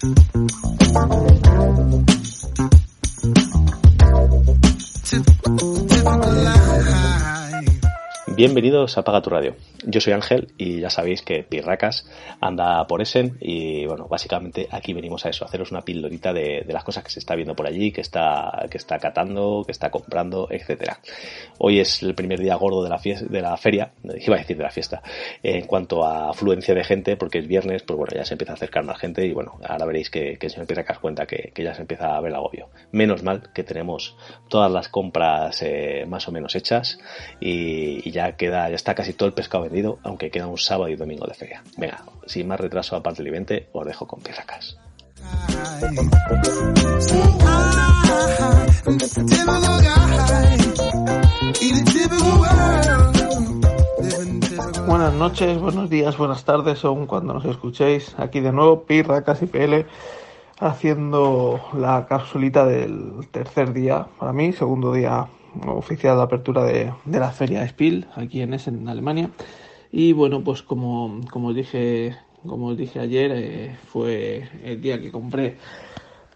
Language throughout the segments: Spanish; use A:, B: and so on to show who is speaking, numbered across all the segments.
A: Mm-hmm. Bienvenidos a Paga tu Radio. Yo soy Ángel y ya sabéis que Pirracas anda por Essen y bueno, básicamente aquí venimos a eso, haceros una pildorita de, las cosas que se está viendo por allí, que está, que está catando, que está comprando, etcétera. Hoy es el primer día gordo de la fiesta, de la feria, iba a decir de la fiesta, en cuanto a afluencia de gente, porque es viernes, pues bueno, ya se empieza a acercar más gente y bueno, ahora veréis que, el señor Pirracas cuenta que, ya se empieza a ver el agobio. Menos mal que tenemos todas las compras eh, más o menos hechas y ya queda, ya está casi todo el pescado vendido, aunque queda un sábado y domingo de feria. Venga, sin más retraso aparte del evento, os dejo con pirracas.
B: Buenas noches, buenos días, buenas tardes, según cuando nos escuchéis. Aquí de nuevo, Pirracas y PL, haciendo la capsulita del tercer día, para mí, segundo día oficial de apertura de, la feria Spiel aquí en Essen, en Alemania. Y bueno, pues como, como dije, como dije ayer, eh, fue el día que compré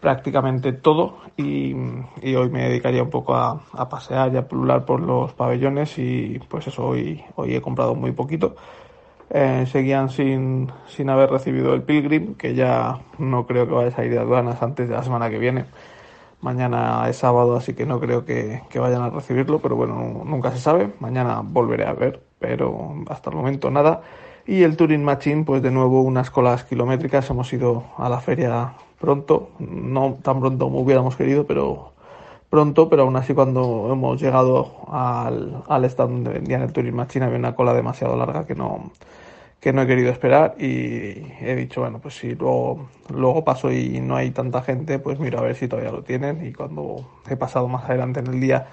B: prácticamente todo y, hoy me dedicaría un poco a, pasear y a pulular por los pabellones y pues eso, hoy, hoy he comprado muy poquito. Eh, seguían sin, sin haber recibido el Pilgrim, que ya no creo que vaya a ir de aduanas antes de la semana que viene. Mañana es sábado, así que no creo que, vayan a recibirlo, pero bueno, nunca se sabe. Mañana volveré a ver, pero hasta el momento nada. Y el Turing Machine, pues de nuevo unas colas kilométricas. Hemos ido a la feria pronto, no tan pronto como hubiéramos querido, pero pronto, pero aún así cuando hemos llegado al, al stand donde vendían el Turing Machine había una cola demasiado larga que no, que no he querido esperar y he dicho, bueno, pues si luego, luego paso y no hay tanta gente, pues miro a ver si todavía lo tienen y cuando he pasado más adelante en el día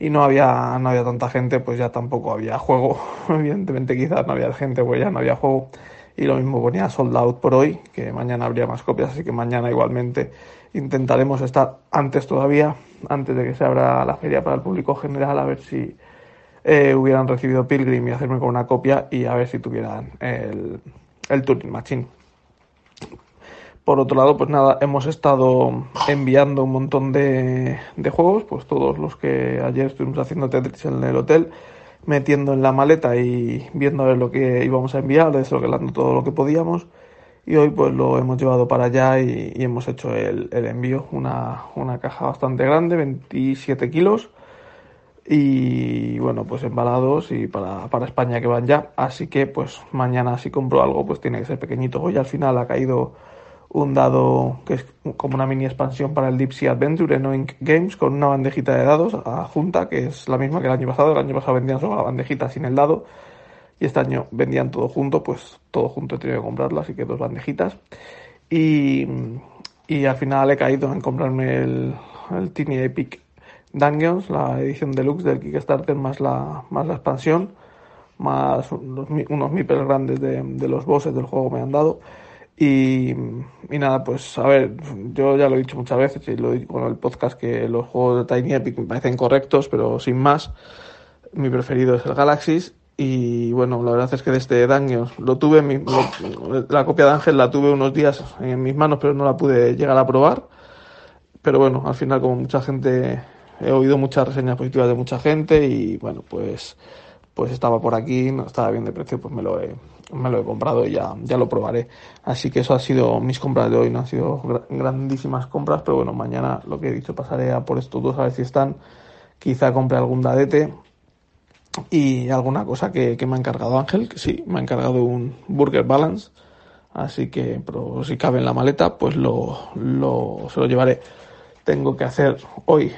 B: y no había, no había tanta gente, pues ya tampoco había juego. Evidentemente quizás no había gente, pues ya no había juego. Y lo mismo ponía sold out por hoy, que mañana habría más copias, así que mañana igualmente intentaremos estar antes todavía, antes de que se abra la feria para el público general, a ver si eh, hubieran recibido Pilgrim y hacerme con una copia y a ver si tuvieran el, el Turing Machine. Por otro lado, pues nada, hemos estado enviando un montón de, de juegos, pues todos los que ayer estuvimos haciendo Tetris en el hotel, metiendo en la maleta y viendo a ver lo que íbamos a enviar, desbloqueando todo lo que podíamos. Y hoy pues lo hemos llevado para allá y, hemos hecho el, el envío, una, una, caja bastante grande, 27 kilos, y bueno, pues embalados y para, para España que van ya. Así que pues mañana si compro algo pues tiene que ser pequeñito. Hoy al final ha caído un dado que es como una mini expansión para el Deep Sea Adventure en Oink Games con una bandejita de dados adjunta que es la misma que el año pasado. El año pasado vendían solo la bandejita sin el dado y este año vendían todo junto, pues todo junto he tenido que comprarlo, así que dos bandejitas. Y, y al final he caído en comprarme el, el Tiny Epic Dungeons, la edición deluxe del Kickstarter, más la, más la expansión, más unos, unos grandes de, de, los bosses del juego me han dado. Y, y, nada, pues a ver, yo ya lo he dicho muchas veces y lo he dicho con el podcast que los juegos de Tiny Epic me parecen correctos, pero sin más, mi preferido es el Galaxy. Y bueno, la verdad es que desde este Dungeons lo tuve, mi, la copia de Ángel la tuve unos días en mis manos, pero no la pude llegar a probar. Pero bueno, al final, como mucha gente he oído muchas reseñas positivas de mucha gente y bueno, pues, pues estaba por aquí, no estaba bien de precio, pues me lo he, me lo he comprado y ya, ya lo probaré. Así que eso ha sido mis compras de hoy, no han sido grandísimas compras, pero bueno, mañana lo que he dicho pasaré a por estos dos a ver si están. Quizá compre algún dadete y alguna cosa que, que me ha encargado Ángel, que sí, me ha encargado un Burger Balance. Así que, pero si cabe en la maleta, pues lo, lo, se lo llevaré. Tengo que hacer hoy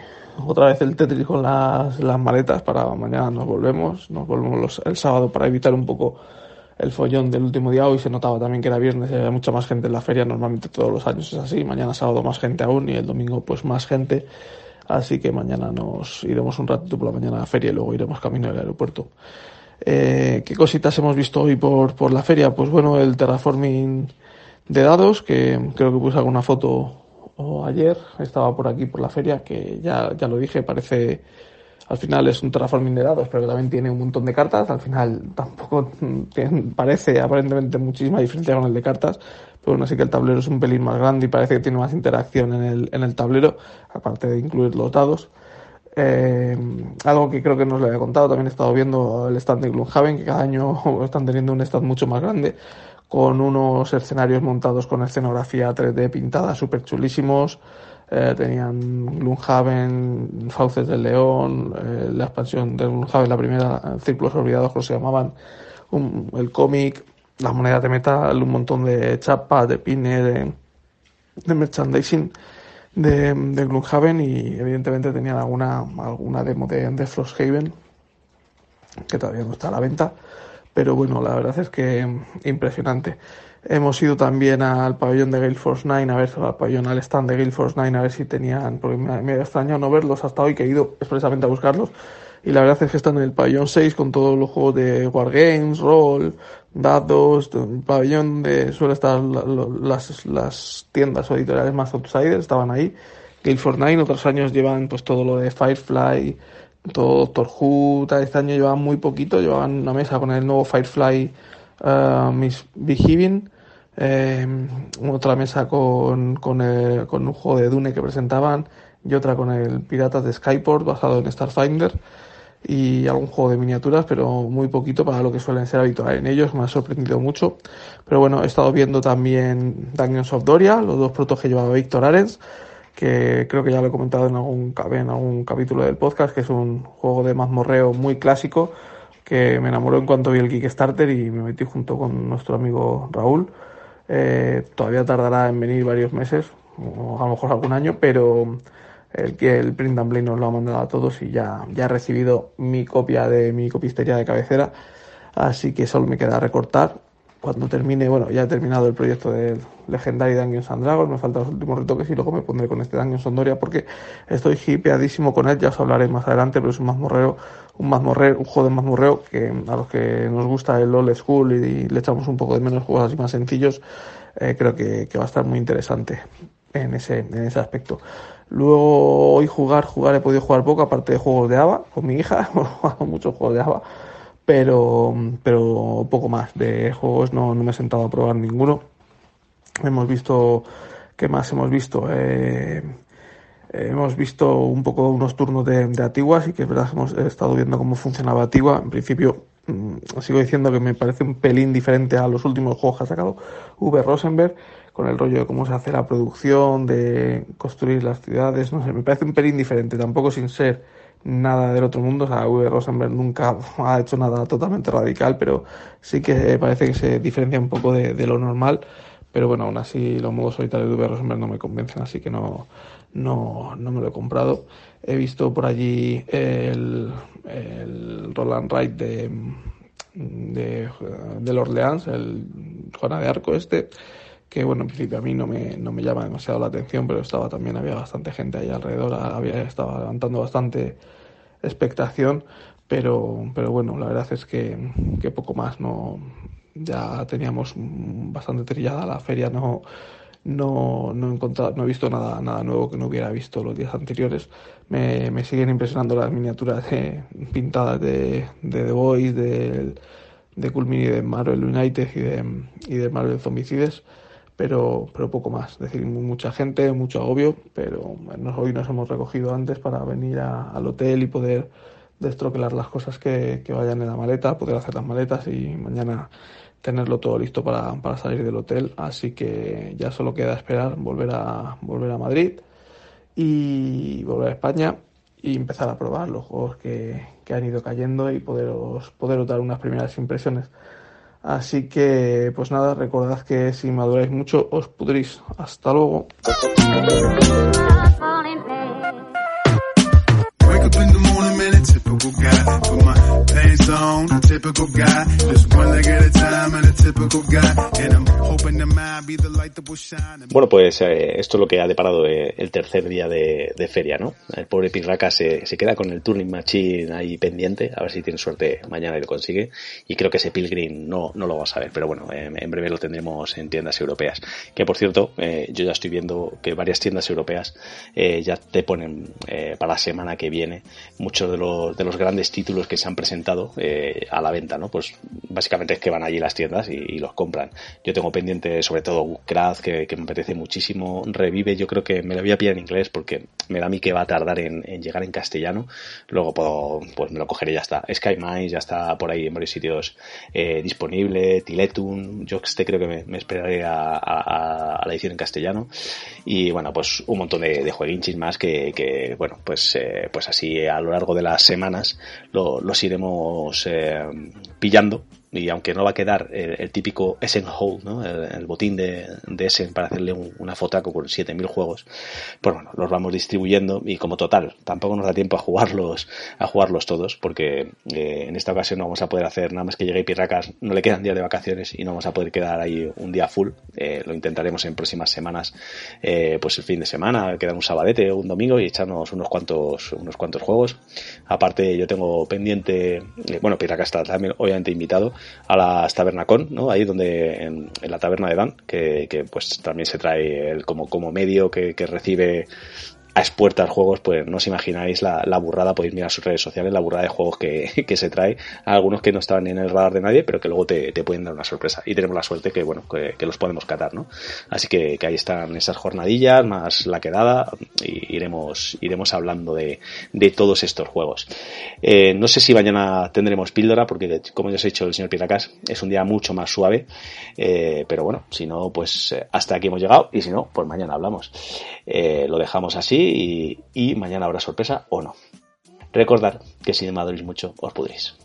B: otra vez el Tetris con las, las maletas para mañana nos volvemos, nos volvemos el sábado para evitar un poco el follón del último día. Hoy se notaba también que era viernes y había mucha más gente en la feria, normalmente todos los años es así, mañana sábado más gente aún y el domingo pues más gente. Así que mañana nos iremos un ratito por la mañana a la feria y luego iremos camino al aeropuerto. Eh, ¿Qué cositas hemos visto hoy por, por la feria? Pues bueno, el terraforming de dados, que creo que puse alguna foto o ayer estaba por aquí por la feria, que ya, ya lo dije, parece al final es un terraforming de dados, pero también tiene un montón de cartas. Al final tampoco parece aparentemente muchísima diferencia con el de cartas, pero bueno, sí que el tablero es un pelín más grande y parece que tiene más interacción en el, en el tablero, aparte de incluir los dados. Eh, algo que creo que no os lo había contado, también he estado viendo el stand de Gloomhaven, que cada año están teniendo un stand mucho más grande, con unos escenarios montados con escenografía 3D pintada súper chulísimos. Eh, tenían Gloomhaven, Fauces del León, eh, la expansión de Gloomhaven, la primera, Círculos Olvidados, que se llamaban, el cómic, las monedas de metal, un montón de chapas, de pines, de, de merchandising de, de Gloomhaven y evidentemente tenían alguna, alguna demo de, de Frosthaven que todavía no está a la venta pero bueno, la verdad es que impresionante. Hemos ido también al pabellón de Gale Force 9 a ver, al pabellón al stand de Gale Force 9 a ver si tenían, porque me, me extrañado no verlos hasta hoy que he ido expresamente a buscarlos. Y la verdad es que están en el pabellón 6 con todos los juegos de Wargames, Roll, dados, el pabellón de suele estar las, las tiendas o editoriales más outsiders, estaban ahí. Gale 9 otros años llevan pues todo lo de Firefly, todo Doctor Who, este año llevaban muy poquito, llevaban una mesa con el nuevo Firefly uh, Miss Behaving, eh, otra mesa con, con, un juego de Dune que presentaban y otra con el Piratas de Skyport basado en Starfinder y algún juego de miniaturas, pero muy poquito para lo que suelen ser habitual en ellos, me ha sorprendido mucho. Pero bueno, he estado viendo también Dungeons of Doria, los dos protos que llevaba Víctor Arens, que creo que ya lo he comentado en algún, en algún capítulo del podcast, que es un juego de mazmorreo muy clásico, que me enamoró en cuanto vi el Kickstarter y me metí junto con nuestro amigo Raúl. Eh, todavía tardará en venir varios meses, o a lo mejor algún año, pero el que el Print and Play nos lo ha mandado a todos y ya, ya he recibido mi copia de mi copistería de cabecera, así que solo me queda recortar cuando termine, bueno, ya he terminado el proyecto del Legendary Dungeons and Dragons, me faltan los últimos retoques y luego me pondré con este Dungeons Sondoria porque estoy hipeadísimo con él, ya os hablaré más adelante, pero es un mazmorreo, un mazmorreo, un juego de mazmorreo que a los que nos gusta el old school y, le echamos un poco de menos juegos así más sencillos, eh, creo que, que, va a estar muy interesante en ese, en ese aspecto. Luego hoy jugar, jugar he podido jugar poco, aparte de juegos de ABA, con mi hija, hemos jugado muchos juegos de ABA pero, pero poco más. De juegos no, no me he sentado a probar ninguno. Hemos visto, ¿qué más hemos visto? Eh, hemos visto un poco unos turnos de, de Atiguas y que es verdad que hemos estado viendo cómo funcionaba Atigua. En principio, mm, sigo diciendo que me parece un pelín diferente a los últimos juegos que ha sacado V. Rosenberg, con el rollo de cómo se hace la producción, de construir las ciudades, no sé, me parece un pelín diferente, tampoco sin ser nada del otro mundo. O sea, V. Rosenberg nunca ha hecho nada totalmente radical, pero sí que parece que se diferencia un poco de, lo normal. Pero bueno, aún así los modos solitarios de V. Rosenberg no me convencen, así que no, no, no me lo he comprado. He visto por allí el, el Roland Wright de, de, del Orleans, el Juana de Arco este que bueno, en principio a mí no me, no me llama demasiado la atención, pero estaba también, había bastante gente ahí alrededor, había, estaba levantando bastante expectación, pero, pero bueno, la verdad es que, que poco más, no, ya teníamos bastante trillada la feria, no, no, no, he encontrado, no he visto nada, nada nuevo que no hubiera visto los días anteriores. Me, me siguen impresionando las miniaturas pintadas de, de The Boys, de, de Culmini, de Marvel United y de, y de Marvel Zombicides pero, pero poco más. Es decir, mucha gente, mucho agobio, pero hoy nos hemos recogido antes para venir al hotel y poder destroquelar las cosas que, que, vayan en la maleta, poder hacer las maletas y mañana tenerlo todo listo para, para, salir del hotel. Así que ya solo queda esperar volver a, volver a Madrid y volver a España y empezar a probar los juegos que, que han ido cayendo y poderos, poderos dar unas primeras impresiones. Así que, pues nada, recordad que si maduráis mucho os pudréis. Hasta luego.
A: Bueno, pues eh, esto es lo que ha deparado eh, el tercer día de, feria, ¿no? El pobre Pirraca se, queda con el Turing Machine ahí pendiente, a ver si tiene suerte mañana y lo consigue. Y creo que ese Pilgrim no, no lo vamos a ver, pero bueno, en breve lo tendremos en tiendas europeas. Que por cierto, eh, yo ya estoy viendo que varias tiendas europeas ya te ponen para la semana que viene muchos de los, de los grandes títulos que se han presentado a la venta, ¿no? Pues básicamente es que van allí las tiendas y, los compran. Yo tengo pendiente sobre todo Craft, que, me apetece muchísimo. Revive, yo creo que me lo voy a pillar en inglés porque me da a mí que va a tardar en, llegar en castellano. Luego puedo, pues me lo cogeré y ya está. Sky Mines ya está por ahí en varios sitios eh, disponible. Tiletun, yo este creo que me, esperaré a, la edición en castellano. Y bueno, pues un montón de, de jueguinchis más que, bueno, pues, eh, pues así a lo largo de las semanas los iremos eh, pillando y aunque no va a quedar el, típico Essen Hold, ¿no? el, botín de, Essen para hacerle una fotaco con 7000 juegos, pues bueno, los vamos distribuyendo y como total, tampoco nos da tiempo a jugarlos, a jugarlos todos, porque eh, en esta ocasión no vamos a poder hacer nada más que llegue Pirracas, no le quedan días de vacaciones y no vamos a poder quedar ahí un día full, eh, lo intentaremos en próximas semanas, eh, pues el fin de semana, quedar un sabadete o un domingo y echarnos unos cuantos, unos cuantos juegos. Aparte yo tengo pendiente, bueno, Pirracas está también obviamente invitado, a las Tabernacon, ¿no? Ahí donde, en, la taberna de Dan, que, que, pues también se trae el, como, como medio que, que recibe a expuertas juegos, pues no os imagináis la, burrada, podéis mirar sus redes sociales, la burrada de juegos que, se trae, algunos que no estaban en el radar de nadie, pero que luego te, pueden dar una sorpresa. Y tenemos la suerte que, bueno, que, los podemos catar, ¿no? Así que, ahí están esas jornadillas, más la quedada, y iremos, iremos hablando de, todos estos juegos. Eh, no sé si mañana tendremos píldora, porque como ya os he dicho el señor Piracas, es un día mucho más suave, eh, pero bueno, si no, pues eh, hasta aquí hemos llegado, y si no, pues mañana hablamos. lo dejamos así y, mañana habrá sorpresa o no. Recordad que si me mucho os pudréis.